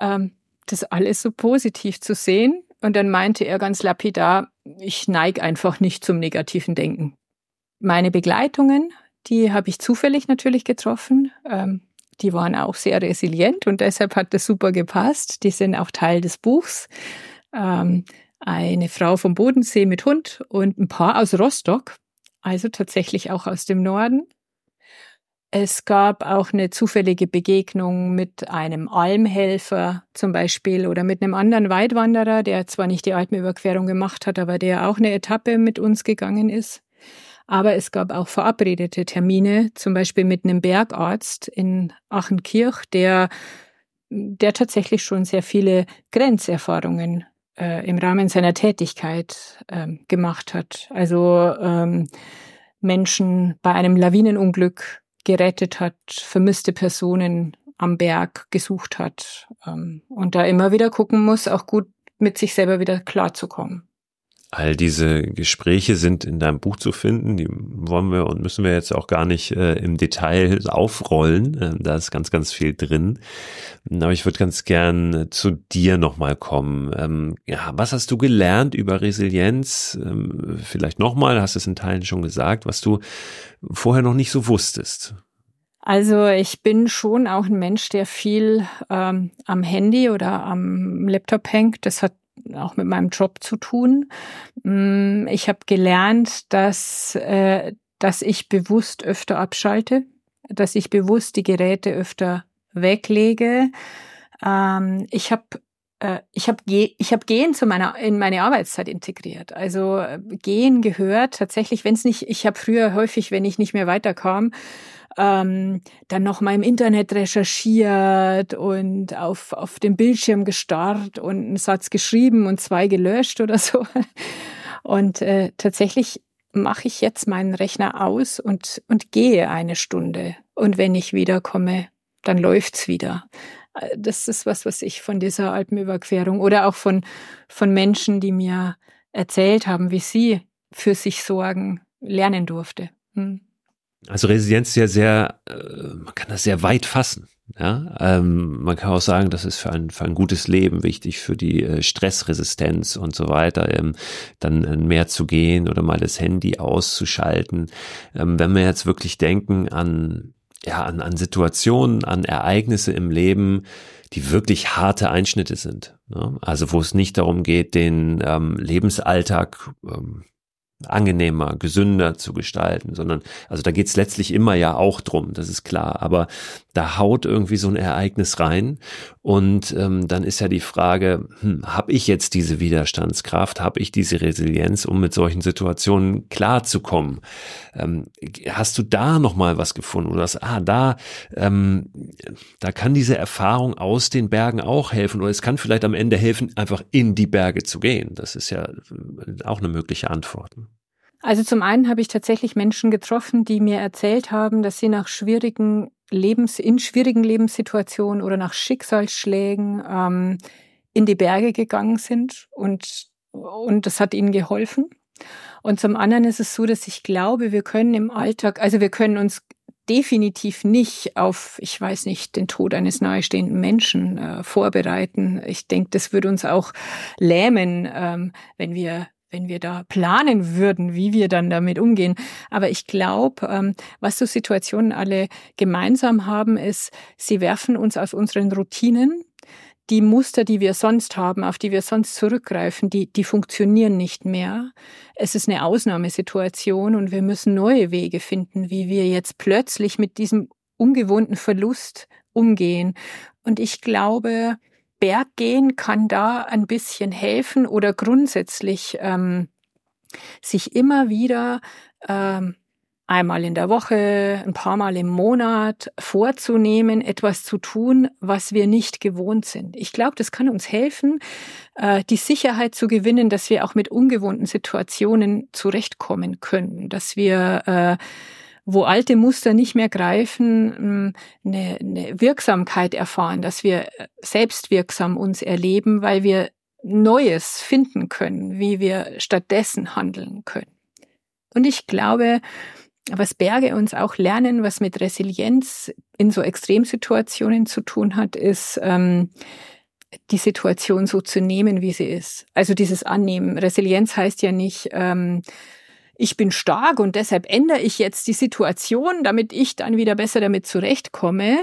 ähm, das alles so positiv zu sehen. Und dann meinte er ganz lapidar, ich neige einfach nicht zum negativen Denken. Meine Begleitungen, die habe ich zufällig natürlich getroffen. Ähm, die waren auch sehr resilient und deshalb hat das super gepasst. Die sind auch Teil des Buchs. Ähm, eine Frau vom Bodensee mit Hund und ein Paar aus Rostock, also tatsächlich auch aus dem Norden. Es gab auch eine zufällige Begegnung mit einem Almhelfer zum Beispiel oder mit einem anderen Weitwanderer, der zwar nicht die Alpenüberquerung gemacht hat, aber der auch eine Etappe mit uns gegangen ist. Aber es gab auch verabredete Termine, zum Beispiel mit einem Bergarzt in Achenkirch, der, der tatsächlich schon sehr viele Grenzerfahrungen äh, im Rahmen seiner Tätigkeit äh, gemacht hat. Also ähm, Menschen bei einem Lawinenunglück gerettet hat, vermisste Personen am Berg gesucht hat ähm, und da immer wieder gucken muss, auch gut mit sich selber wieder klarzukommen. All diese Gespräche sind in deinem Buch zu finden. Die wollen wir und müssen wir jetzt auch gar nicht äh, im Detail aufrollen. Äh, da ist ganz, ganz viel drin. Aber ich würde ganz gern zu dir nochmal kommen. Ähm, ja, was hast du gelernt über Resilienz? Ähm, vielleicht nochmal, hast es in Teilen schon gesagt, was du vorher noch nicht so wusstest. Also ich bin schon auch ein Mensch, der viel ähm, am Handy oder am Laptop hängt. Das hat auch mit meinem Job zu tun. Mm, ich habe gelernt, dass, äh, dass ich bewusst öfter abschalte, dass ich bewusst die Geräte öfter weglege. Ähm, ich habe äh, ich habe ich hab Gehen zu meiner in meine Arbeitszeit integriert. Also äh, Gehen gehört tatsächlich, wenn es nicht, ich habe früher häufig, wenn ich nicht mehr weiterkam, ähm, dann noch mal im Internet recherchiert und auf, auf dem Bildschirm gestarrt und einen Satz geschrieben und zwei gelöscht oder so. *laughs* Und äh, tatsächlich mache ich jetzt meinen Rechner aus und, und gehe eine Stunde. Und wenn ich wiederkomme, dann läuft's wieder. Äh, das ist was, was ich von dieser Alpenüberquerung oder auch von, von Menschen, die mir erzählt haben, wie sie für sich sorgen, lernen durfte. Hm. Also Resilienz ist ja sehr, äh, man kann das sehr weit fassen. Ja, ähm, man kann auch sagen, das ist für ein, für ein gutes Leben wichtig, für die äh, Stressresistenz und so weiter, ähm, dann äh, mehr zu gehen oder mal das Handy auszuschalten. Ähm, wenn wir jetzt wirklich denken an, ja, an, an Situationen, an Ereignisse im Leben, die wirklich harte Einschnitte sind. Ne? Also wo es nicht darum geht, den ähm, Lebensalltag ähm, angenehmer, gesünder zu gestalten, sondern also da geht's letztlich immer ja auch drum, das ist klar. Aber da haut irgendwie so ein Ereignis rein und ähm, dann ist ja die Frage, hm, habe ich jetzt diese Widerstandskraft, habe ich diese Resilienz, um mit solchen Situationen klarzukommen? Ähm, hast du da noch mal was gefunden oder das, ah da ähm, da kann diese Erfahrung aus den Bergen auch helfen oder es kann vielleicht am Ende helfen, einfach in die Berge zu gehen. Das ist ja auch eine mögliche Antwort. Also zum einen habe ich tatsächlich Menschen getroffen, die mir erzählt haben, dass sie nach schwierigen Lebens, in schwierigen Lebenssituationen oder nach Schicksalsschlägen ähm, in die Berge gegangen sind und, und das hat ihnen geholfen. Und zum anderen ist es so, dass ich glaube, wir können im Alltag, also wir können uns definitiv nicht auf, ich weiß nicht, den Tod eines nahestehenden Menschen äh, vorbereiten. Ich denke, das würde uns auch lähmen, ähm, wenn wir wenn wir da planen würden, wie wir dann damit umgehen. Aber ich glaube, ähm, was so Situationen alle gemeinsam haben, ist, sie werfen uns aus unseren Routinen die Muster, die wir sonst haben, auf die wir sonst zurückgreifen, die, die funktionieren nicht mehr. Es ist eine Ausnahmesituation und wir müssen neue Wege finden, wie wir jetzt plötzlich mit diesem ungewohnten Verlust umgehen. Und ich glaube, Berggehen kann da ein bisschen helfen oder grundsätzlich ähm, sich immer wieder ähm, einmal in der Woche, ein paar Mal im Monat vorzunehmen, etwas zu tun, was wir nicht gewohnt sind. Ich glaube, das kann uns helfen, äh, die Sicherheit zu gewinnen, dass wir auch mit ungewohnten Situationen zurechtkommen können, dass wir äh, wo alte Muster nicht mehr greifen, eine, eine Wirksamkeit erfahren, dass wir äh, selbstwirksam uns erleben, weil wir Neues finden können, wie wir stattdessen handeln können. Und ich glaube, was Berge uns auch lernen, was mit Resilienz in so Extremsituationen zu tun hat, ist, ähm, die Situation so zu nehmen, wie sie ist. Also dieses Annehmen. Resilienz heißt ja nicht, ähm, ich bin stark und deshalb ändere ich jetzt die Situation, damit ich dann wieder besser damit zurechtkomme.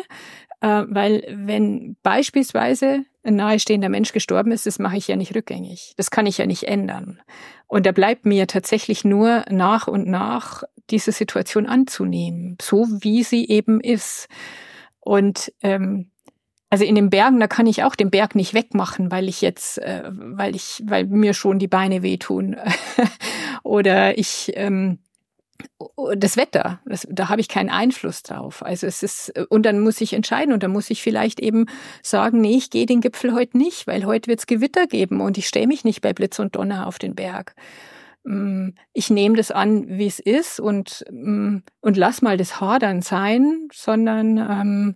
Äh, weil wenn beispielsweise ein nahestehender Mensch gestorben ist, das mache ich ja nicht rückgängig. Das kann ich ja nicht ändern. Und da bleibt mir tatsächlich nur nach und nach diese Situation anzunehmen, so wie sie eben ist. Und ähm, also in den Bergen, da kann ich auch den Berg nicht wegmachen, weil ich jetzt, äh, weil ich, weil mir schon die Beine wehtun. *laughs* Oder ich ähm, das Wetter, das, da habe ich keinen Einfluss drauf. Also es ist, und dann muss ich entscheiden und dann muss ich vielleicht eben sagen, nee, ich gehe den Gipfel heute nicht, weil heute wird's Gewitter geben und ich stelle mich nicht bei Blitz und Donner auf den Berg. Mm, ich nehme das an, wie es ist und, mm, und lass mal das Hadern sein, sondern ähm,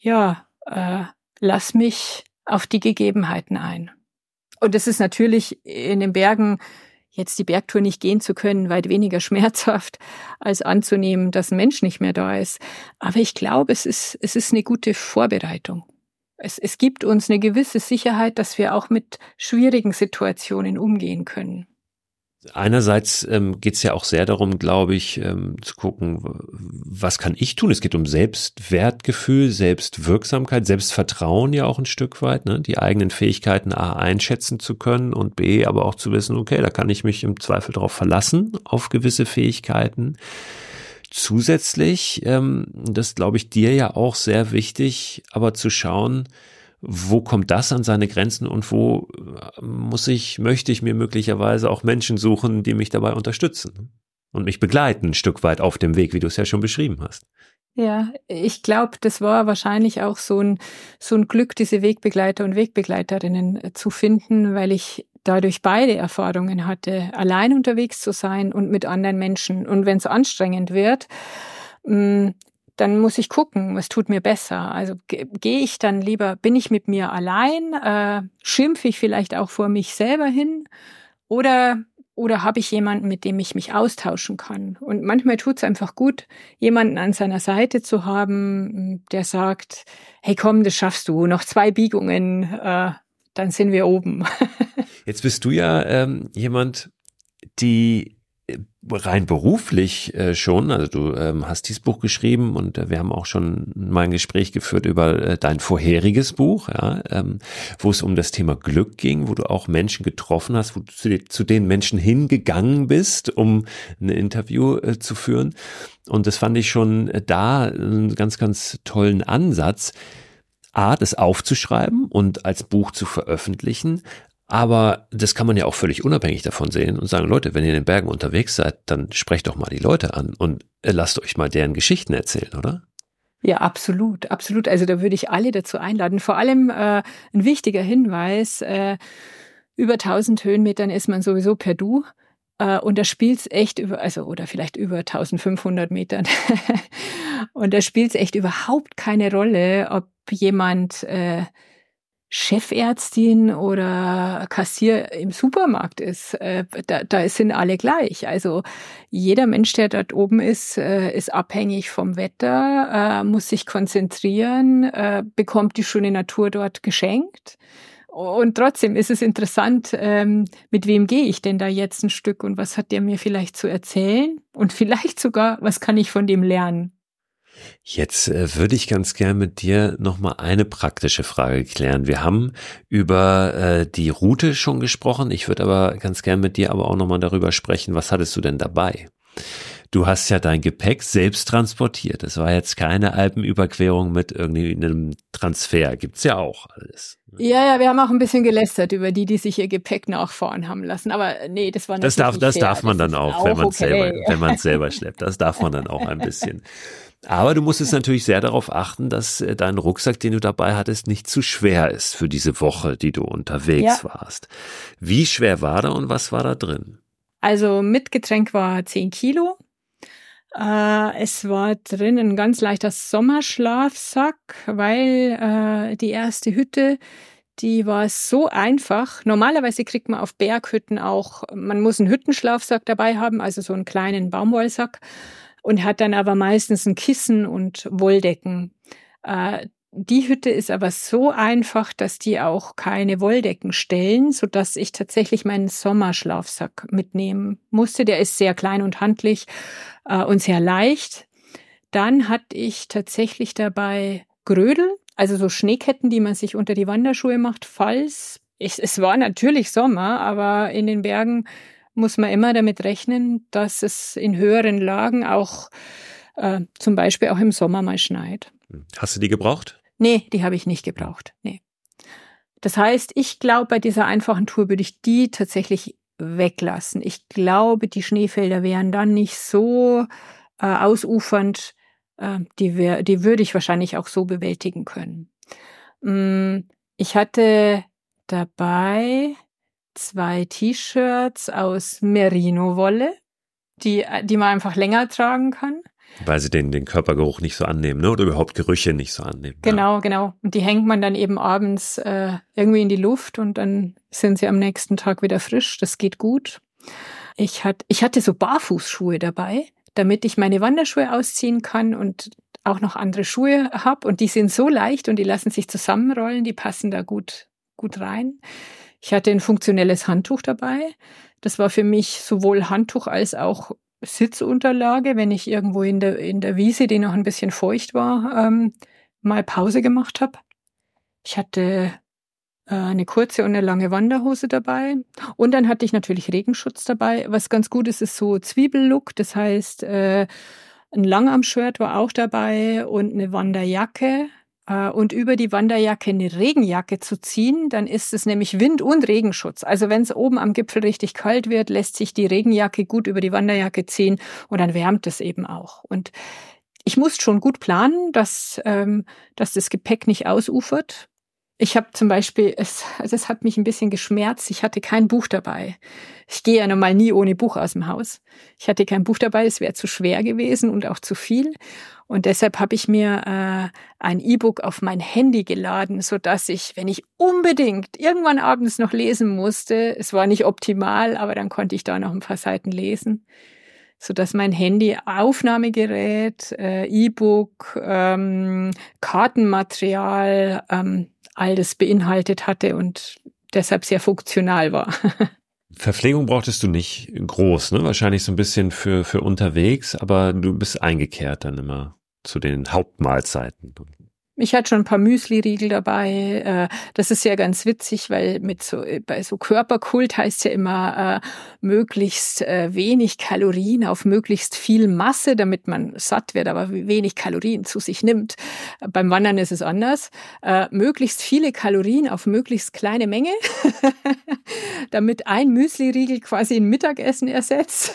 ja, äh, lass mich auf die Gegebenheiten ein. Und das ist natürlich in den Bergen jetzt die Bergtour nicht gehen zu können, weit weniger *laughs* schmerzhaft, als anzunehmen, dass ein Mensch nicht mehr da ist. Aber ich glaube, es ist, es ist eine gute Vorbereitung. Es, es gibt uns eine gewisse Sicherheit, dass wir auch mit schwierigen Situationen umgehen können. Einerseits ähm, geht es ja auch sehr darum, glaube ich, ähm, zu gucken, was kann ich tun? Es geht um Selbstwertgefühl, Selbstwirksamkeit, Selbstvertrauen ja auch ein Stück weit, ne? die eigenen Fähigkeiten A einschätzen zu können und B aber auch zu wissen, okay, da kann ich mich im Zweifel darauf verlassen, auf gewisse Fähigkeiten. Zusätzlich, ähm, das glaube ich dir ja auch sehr wichtig, aber zu schauen, wo kommt das an seine Grenzen und wo äh, muss ich, möchte ich mir möglicherweise auch Menschen suchen, die mich dabei unterstützen und mich begleiten ein Stück weit auf dem Weg, wie du es ja schon beschrieben hast. Ja, ich glaube, das war wahrscheinlich auch so ein, so ein Glück, diese Wegbegleiter und Wegbegleiterinnen äh, zu finden, weil ich dadurch beide Erfahrungen hatte, allein unterwegs zu sein und mit anderen Menschen. Und wenn es anstrengend wird, mm, dann muss ich gucken, was tut mir besser. Also gehe ich dann lieber, bin ich mit mir allein, äh, schimpfe ich vielleicht auch vor mich selber hin oder oder habe ich jemanden, mit dem ich mich austauschen kann? Und manchmal tut es einfach gut, jemanden an seiner Seite zu haben, der sagt, hey komm, das schaffst du, noch zwei Biegungen, äh, dann sind wir oben. *laughs* Jetzt bist du ja ähm, jemand, die rein beruflich äh, schon, also du ähm, hast dieses Buch geschrieben und äh, wir haben auch schon mal ein Gespräch geführt über äh, dein vorheriges Buch, ja, ähm, wo es um das Thema Glück ging, wo du auch Menschen getroffen hast, wo du zu, den Menschen hingegangen bist, um ein Interview zu führen. Und das fand ich schon da einen ganz, ganz tollen Ansatz. A, das aufzuschreiben und als Buch zu veröffentlichen, aber das kann man ja auch völlig unabhängig davon sehen und sagen, Leute, wenn ihr in den Bergen unterwegs seid, dann sprecht doch mal die Leute an und äh, lasst euch mal deren Geschichten erzählen, oder? Ja, absolut, absolut. Also da würde ich alle dazu einladen. Vor allem äh, ein wichtiger Hinweis, äh, über 1000 Höhenmetern ist man sowieso per Du. Äh, und da spielt's echt über, also oder vielleicht über 1500 Metern. *laughs* Und da spielt es echt überhaupt keine Rolle, ob jemand äh, Chefärztin oder Kassier im Supermarkt ist. Äh, da, da sind alle gleich. Also jeder Mensch, der dort oben ist, äh, ist abhängig vom Wetter, äh, muss sich konzentrieren, bekommt die schöne Natur dort geschenkt. Und trotzdem ist es interessant, ähm, mit wem gehe ich denn da jetzt ein Stück und was hat der mir vielleicht zu erzählen? Und vielleicht sogar, was kann ich von dem lernen? Jetzt äh, würde ich ganz gern mit dir nochmal eine praktische Frage klären. Wir haben über äh, die Route schon gesprochen. Ich würde aber ganz gern mit dir aber auch nochmal darüber sprechen, was hattest du denn dabei? Du hast ja dein Gepäck selbst transportiert. Es war jetzt keine Alpenüberquerung mit irgendwie einem Transfer. Gibt's ja auch alles. Ja, ja, wir haben auch ein bisschen gelästert über die, die sich ihr Gepäck nachfahren haben lassen. Aber nee, das war das darf, das fair. darf man das dann auch, auch wenn man okay. selber, wenn man es selber schleppt. Das darf man dann auch ein *laughs* bisschen. Aber du musstest natürlich sehr darauf achten, dass äh, dein Rucksack, den du dabei hattest, nicht zu schwer ist für diese Woche, die du unterwegs ja. warst. Wie schwer war da und was war da drin? Also mit Getränk war 10 Kilo. Äh, es war drin ein ganz leichter Sommerschlafsack, weil äh, die erste Hütte, die war so einfach. Normalerweise kriegt man auf Berghütten auch, man muss einen Hüttenschlafsack dabei haben, also so einen kleinen Baumwollsack und hat dann aber meistens ein Kissen und Wolldecken. Äh, die Hütte ist aber so einfach, dass die auch keine Wolldecken stellen, so dass ich tatsächlich meinen Sommerschlafsack mitnehmen musste. Der ist sehr klein und handlich äh, und sehr leicht. Dann hatte ich tatsächlich dabei Grödel, also so Schneeketten, die man sich unter die Wanderschuhe macht, falls ich, es war natürlich Sommer, aber in den Bergen muss man immer damit rechnen, dass es in höheren Lagen auch äh, zum Beispiel auch im Sommer mal schneit. Hast du die gebraucht? Nee, die habe ich nicht gebraucht. Nee. Das heißt, ich glaube, bei dieser einfachen Tour würde ich die tatsächlich weglassen. Ich glaube, die Schneefelder wären dann nicht so äh, ausufernd. Äh, die, wär, die würde ich wahrscheinlich auch so bewältigen können. Mm, ich hatte dabei zwei T-Shirts aus Merino-Wolle, die, die man einfach länger tragen kann. Weil sie den, den Körpergeruch nicht so annehmen, ne? Oder überhaupt Gerüche nicht so annehmen. Genau, ja. genau. Und die hängt man dann eben abends äh, irgendwie in die Luft und dann sind sie am nächsten Tag wieder frisch. Das geht gut. Ich, hat, ich hatte so Barfußschuhe dabei, damit ich meine Wanderschuhe ausziehen kann und auch noch andere Schuhe habe. Und die sind so leicht und die lassen sich zusammenrollen, die passen da gut, gut rein. Ich hatte ein funktionelles Handtuch dabei. Das war für mich sowohl Handtuch als auch Sitzunterlage, wenn ich irgendwo in der, in der Wiese, die noch ein bisschen feucht war, ähm, mal Pause gemacht habe. Ich hatte äh, eine kurze und eine lange Wanderhose dabei. Und dann hatte ich natürlich Regenschutz dabei. Was ganz gut ist, ist so Zwiebellook. Das heißt, äh, ein Langarm-Shirt war auch dabei und eine Wanderjacke. Äh, und über die Wanderjacke eine Regenjacke zu ziehen, dann ist es nämlich Wind- und Regenschutz. Also wenn es oben am Gipfel richtig kalt wird, lässt sich die Regenjacke gut über die Wanderjacke ziehen und dann wärmt es eben auch. Und ich muss schon gut planen, dass, ähm, dass das Gepäck nicht ausufert. Ich habe zum Beispiel, es, also es hat mich ein bisschen geschmerzt, ich hatte kein Buch dabei. Ich gehe ja normal nie ohne Buch aus dem Haus. Ich hatte kein Buch dabei, es wäre zu schwer gewesen und auch zu viel. Und deshalb habe ich mir äh, ein E-Book auf mein Handy geladen, so dass ich, wenn ich unbedingt irgendwann abends noch lesen musste, es war nicht optimal, aber dann konnte ich da noch ein paar Seiten lesen, so dass mein Handy Aufnahmegerät, äh, E-Book, ähm, Kartenmaterial, ähm, all das beinhaltet hatte und deshalb sehr funktional war. *laughs* Verpflegung brauchtest du nicht groß, ne? Wahrscheinlich so ein bisschen für, für unterwegs, aber du bist eingekehrt dann immer zu den Hauptmahlzeiten. Ich hatte schon ein paar Müsli-Riegel dabei. Äh, das ist ja ganz witzig, weil mit so, bei so Körperkult heißt ja immer äh, möglichst äh, wenig Kalorien auf möglichst viel Masse, damit man satt wird, aber wenig Kalorien zu sich nimmt. Beim Wandern ist es anders. Äh, möglichst viele Kalorien auf möglichst kleine Menge, *laughs* damit ein Müsli-Riegel quasi ein Mittagessen ersetzt.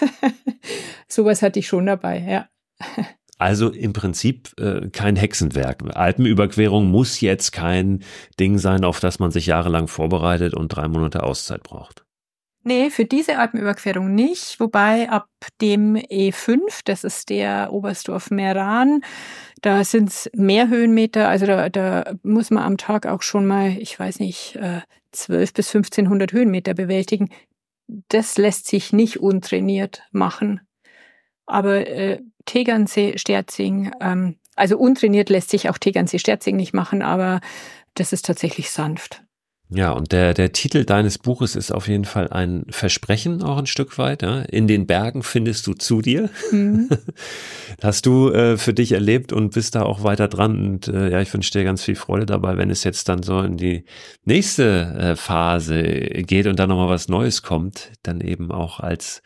*laughs* Sowas hatte ich schon dabei, ja. *laughs* Also im Prinzip äh, kein Hexenwerk. Alpenüberquerung muss jetzt kein Ding sein, auf das man sich jahrelang vorbereitet und drei Monate Auszeit braucht. Nee, für diese Alpenüberquerung nicht, wobei ab dem E5, das ist der Oberstdorf-Meran, da sind es mehr Höhenmeter, also da, da muss man am Tag auch schon mal, ich weiß nicht, 12 äh, bis 1500 Höhenmeter bewältigen. Das lässt sich nicht untrainiert machen. Aber äh, Tegernsee, Sterzing, ähm, also untrainiert lässt sich auch Tegernsee, Sterzing nicht machen, aber das ist tatsächlich sanft. Ja, und der, der Titel deines Buches ist auf jeden Fall ein Versprechen auch ein Stück weit. Ja? In den Bergen findest du zu dir. Mhm. *laughs* Hast du äh, für dich erlebt und bist da auch weiter dran. Und äh, ja, ich wünsche dir ganz viel Freude dabei, wenn es jetzt dann so in die nächste äh, Phase geht und dann nochmal was Neues kommt, dann eben auch als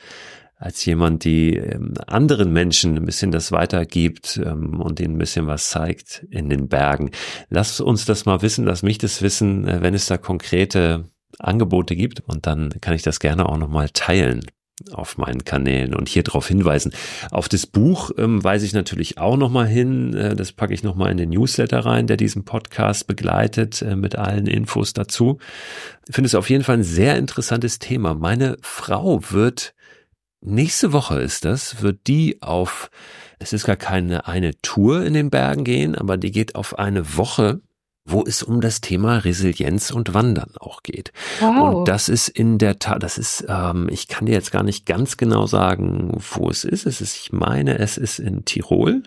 als jemand, die ähm, anderen Menschen ein bisschen das weitergibt ähm, und ihnen ein bisschen was zeigt in den Bergen. Lass uns das mal wissen, lass mich das wissen, äh, wenn es da konkrete Angebote gibt und dann kann ich das gerne auch nochmal teilen auf meinen Kanälen und hier darauf hinweisen. Auf das Buch ähm, weise ich natürlich auch nochmal hin. Äh, das packe ich nochmal in den Newsletter rein, der diesen Podcast begleitet äh, mit allen Infos dazu. Ich finde es auf jeden Fall ein sehr interessantes Thema. Meine Frau wird Nächste Woche ist das, wird die auf, es ist gar keine eine Tour in den Bergen gehen, aber die geht auf eine Woche, wo es um das Thema Resilienz und Wandern auch geht. Wow. Und das ist in der Tat, das ist, ähm, ich kann dir jetzt gar nicht ganz genau sagen, wo es ist. Es ist, ich meine, es ist in Tirol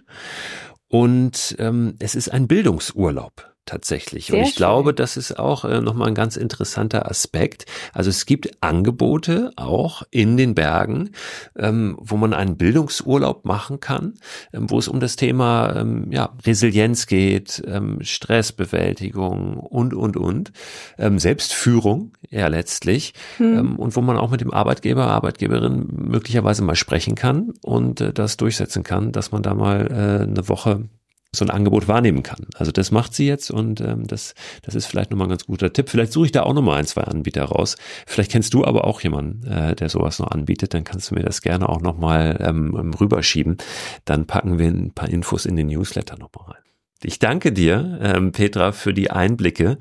und ähm, es ist ein Bildungsurlaub tatsächlich. Sehr und ich schön. glaube, das ist auch äh, nochmal ein ganz interessanter Aspekt. Also es gibt Angebote auch in den Bergen, ähm, wo man einen Bildungsurlaub machen kann, ähm, wo es um das Thema ähm, ja, Resilienz geht, ähm, Stressbewältigung und, und, und, ähm, Selbstführung, ja letztlich, hm. ähm, und wo man auch mit dem Arbeitgeber, Arbeitgeberin möglicherweise mal sprechen kann und äh, das durchsetzen kann, dass man da mal äh, eine Woche so ein Angebot wahrnehmen kann. Also das macht sie jetzt und ähm, das, das ist vielleicht nochmal ein ganz guter Tipp. Vielleicht suche ich da auch nochmal ein, zwei Anbieter raus. Vielleicht kennst du aber auch jemanden, äh, der sowas noch anbietet. Dann kannst du mir das gerne auch nochmal ähm, rüberschieben. Dann packen wir ein paar Infos in den Newsletter nochmal rein. Ich danke dir, ähm, Petra, für die Einblicke.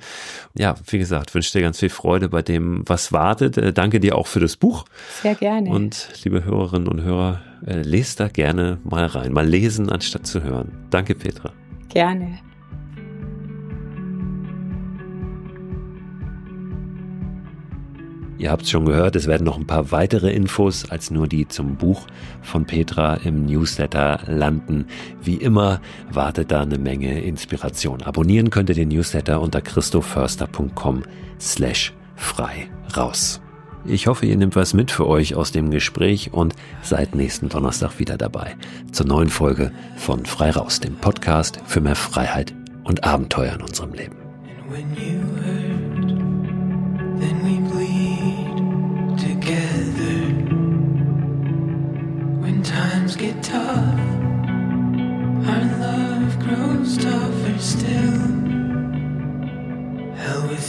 Ja, wie gesagt, wünsche dir ganz viel Freude bei dem, was wartet. Äh, danke dir auch für das Buch. Sehr gerne. Und liebe Hörerinnen und Hörer, äh, lest da gerne mal rein. Mal lesen, anstatt zu hören. Danke, Petra. Gerne. Ihr habt es schon gehört, es werden noch ein paar weitere Infos als nur die zum Buch von Petra im Newsletter landen. Wie immer wartet da eine Menge Inspiration. Abonnieren könnt ihr den Newsletter unter christoförster.com slash frei raus. Ich hoffe, ihr nehmt was mit für euch aus dem Gespräch und seid nächsten Donnerstag wieder dabei zur neuen Folge von Frei raus, dem Podcast für mehr Freiheit und Abenteuer in unserem Leben.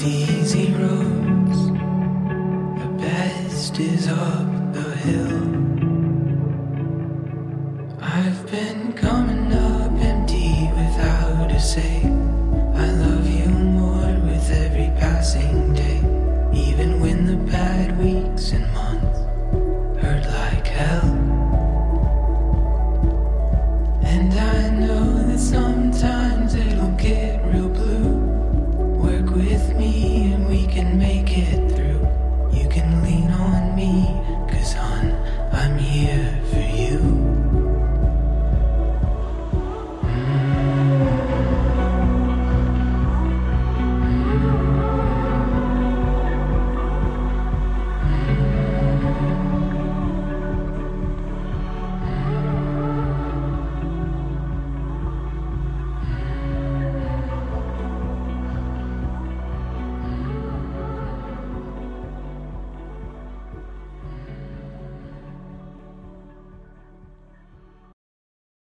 easy roads, best is up the hill. I've been.